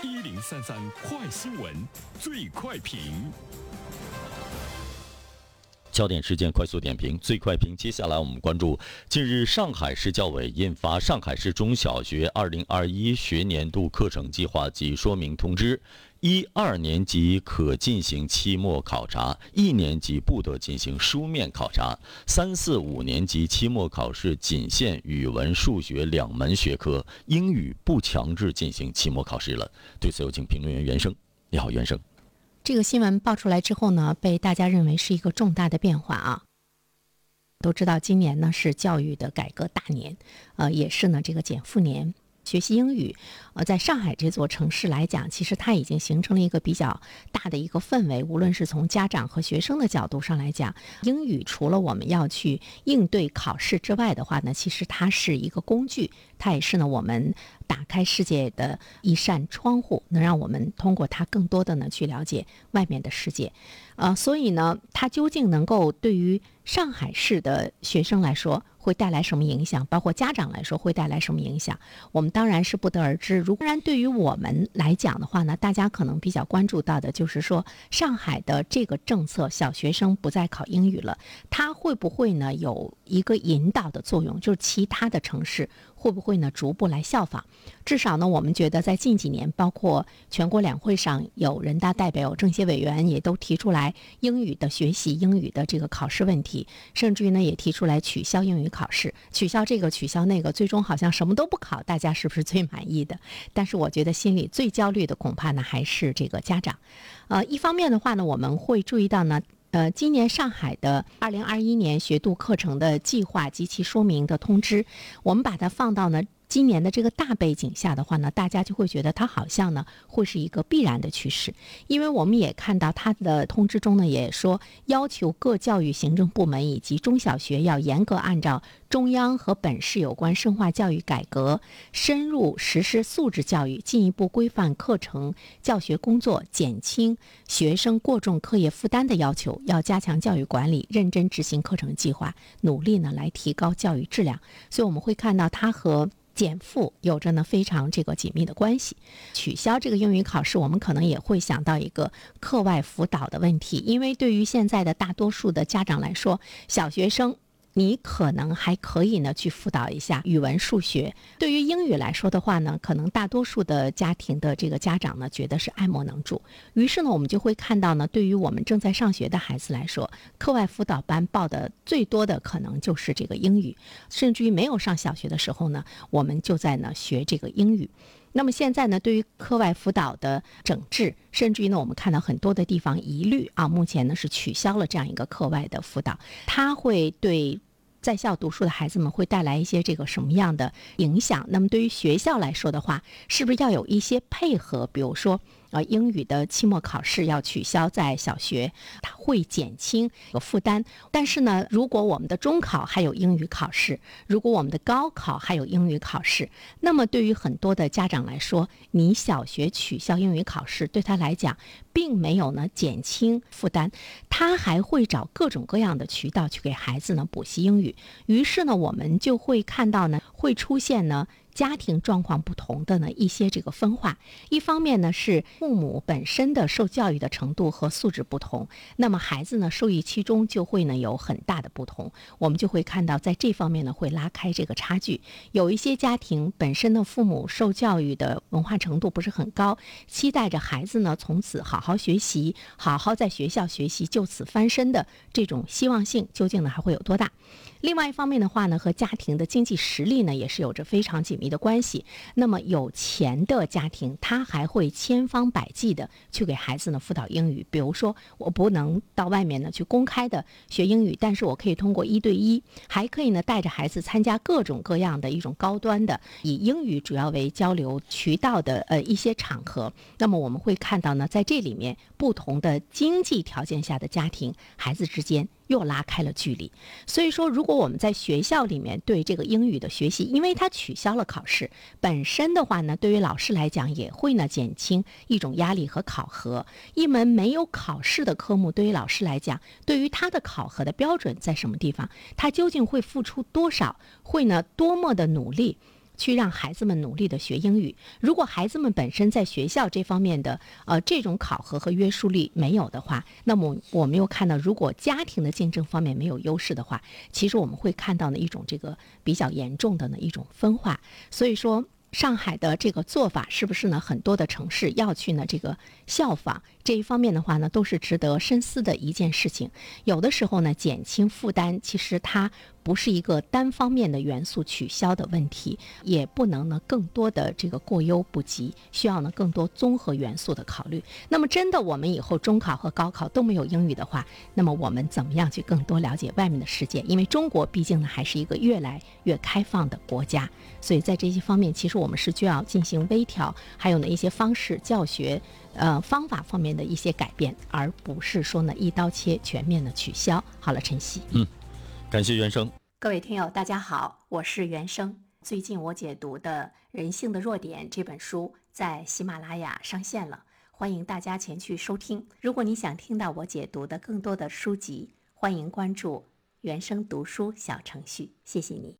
一零三三快新闻，最快评。焦点事件快速点评，最快评。接下来我们关注：近日，上海市教委印发《上海市中小学二零二一学年度课程计划及说明通知》，一二年级可进行期末考察，一年级不得进行书面考察，三四五年级期末考试仅限语文、数学两门学科，英语不强制进行期末考试了。对此，有请评论员袁生。你好，袁生。这个新闻爆出来之后呢，被大家认为是一个重大的变化啊。都知道今年呢是教育的改革大年，呃，也是呢这个减负年。学习英语，呃，在上海这座城市来讲，其实它已经形成了一个比较大的一个氛围。无论是从家长和学生的角度上来讲，英语除了我们要去应对考试之外的话呢，其实它是一个工具，它也是呢我们打开世界的一扇窗户，能让我们通过它更多的呢去了解外面的世界。呃，所以呢，它究竟能够对于上海市的学生来说会带来什么影响？包括家长来说会带来什么影响？我们当然是不得而知。如果然，对于我们来讲的话呢，大家可能比较关注到的就是说，上海的这个政策，小学生不再考英语了，它会不会呢有一个引导的作用？就是其他的城市会不会呢逐步来效仿？至少呢，我们觉得在近几年，包括全国两会上有人大代表、政协委员也都提出来。英语的学习，英语的这个考试问题，甚至于呢也提出来取消英语考试，取消这个，取消那个，最终好像什么都不考，大家是不是最满意的？但是我觉得心里最焦虑的恐怕呢还是这个家长。呃，一方面的话呢，我们会注意到呢，呃，今年上海的二零二一年学度课程的计划及其说明的通知，我们把它放到呢。今年的这个大背景下的话呢，大家就会觉得它好像呢会是一个必然的趋势，因为我们也看到它的通知中呢也说，要求各教育行政部门以及中小学要严格按照中央和本市有关深化教育改革、深入实施素质教育、进一步规范课程教学工作、减轻学生过重课业负担的要求，要加强教育管理，认真执行课程计划，努力呢来提高教育质量。所以我们会看到它和。减负有着呢非常这个紧密的关系，取消这个英语考试，我们可能也会想到一个课外辅导的问题，因为对于现在的大多数的家长来说，小学生。你可能还可以呢，去辅导一下语文、数学。对于英语来说的话呢，可能大多数的家庭的这个家长呢，觉得是爱莫能助。于是呢，我们就会看到呢，对于我们正在上学的孩子来说，课外辅导班报的最多的可能就是这个英语，甚至于没有上小学的时候呢，我们就在呢学这个英语。那么现在呢，对于课外辅导的整治，甚至于呢，我们看到很多的地方一律啊，目前呢是取消了这样一个课外的辅导，它会对。在校读书的孩子们会带来一些这个什么样的影响？那么对于学校来说的话，是不是要有一些配合？比如说。呃，英语的期末考试要取消，在小学，它会减轻负担。但是呢，如果我们的中考还有英语考试，如果我们的高考还有英语考试，那么对于很多的家长来说，你小学取消英语考试，对他来讲，并没有呢减轻负担，他还会找各种各样的渠道去给孩子呢补习英语。于是呢，我们就会看到呢，会出现呢。家庭状况不同的呢一些这个分化，一方面呢是父母本身的受教育的程度和素质不同，那么孩子呢受益其中就会呢有很大的不同，我们就会看到在这方面呢会拉开这个差距。有一些家庭本身的父母受教育的文化程度不是很高，期待着孩子呢从此好好学习，好好在学校学习，就此翻身的这种希望性究竟呢还会有多大？另外一方面的话呢，和家庭的经济实力呢也是有着非常紧密的关系。那么有钱的家庭，他还会千方百计的去给孩子呢辅导英语。比如说，我不能到外面呢去公开的学英语，但是我可以通过一对一，还可以呢带着孩子参加各种各样的一种高端的以英语主要为交流渠道的呃一些场合。那么我们会看到呢，在这里面不同的经济条件下的家庭，孩子之间。又拉开了距离，所以说，如果我们在学校里面对这个英语的学习，因为它取消了考试本身的话呢，对于老师来讲也会呢减轻一种压力和考核。一门没有考试的科目，对于老师来讲，对于他的考核的标准在什么地方，他究竟会付出多少，会呢多么的努力。去让孩子们努力的学英语。如果孩子们本身在学校这方面的呃这种考核和约束力没有的话，那么我们又看到，如果家庭的竞争方面没有优势的话，其实我们会看到呢一种这个比较严重的呢一种分化。所以说。上海的这个做法是不是呢？很多的城市要去呢这个效仿这一方面的话呢，都是值得深思的一件事情。有的时候呢，减轻负担，其实它。不是一个单方面的元素取消的问题，也不能呢更多的这个过犹不及，需要呢更多综合元素的考虑。那么真的我们以后中考和高考都没有英语的话，那么我们怎么样去更多了解外面的世界？因为中国毕竟呢还是一个越来越开放的国家，所以在这些方面，其实我们是需要进行微调，还有呢一些方式教学，呃方法方面的一些改变，而不是说呢一刀切全面的取消。好了，晨曦，嗯。感谢原生，各位听友，大家好，我是原生。最近我解读的《人性的弱点》这本书在喜马拉雅上线了，欢迎大家前去收听。如果你想听到我解读的更多的书籍，欢迎关注原生读书小程序。谢谢你。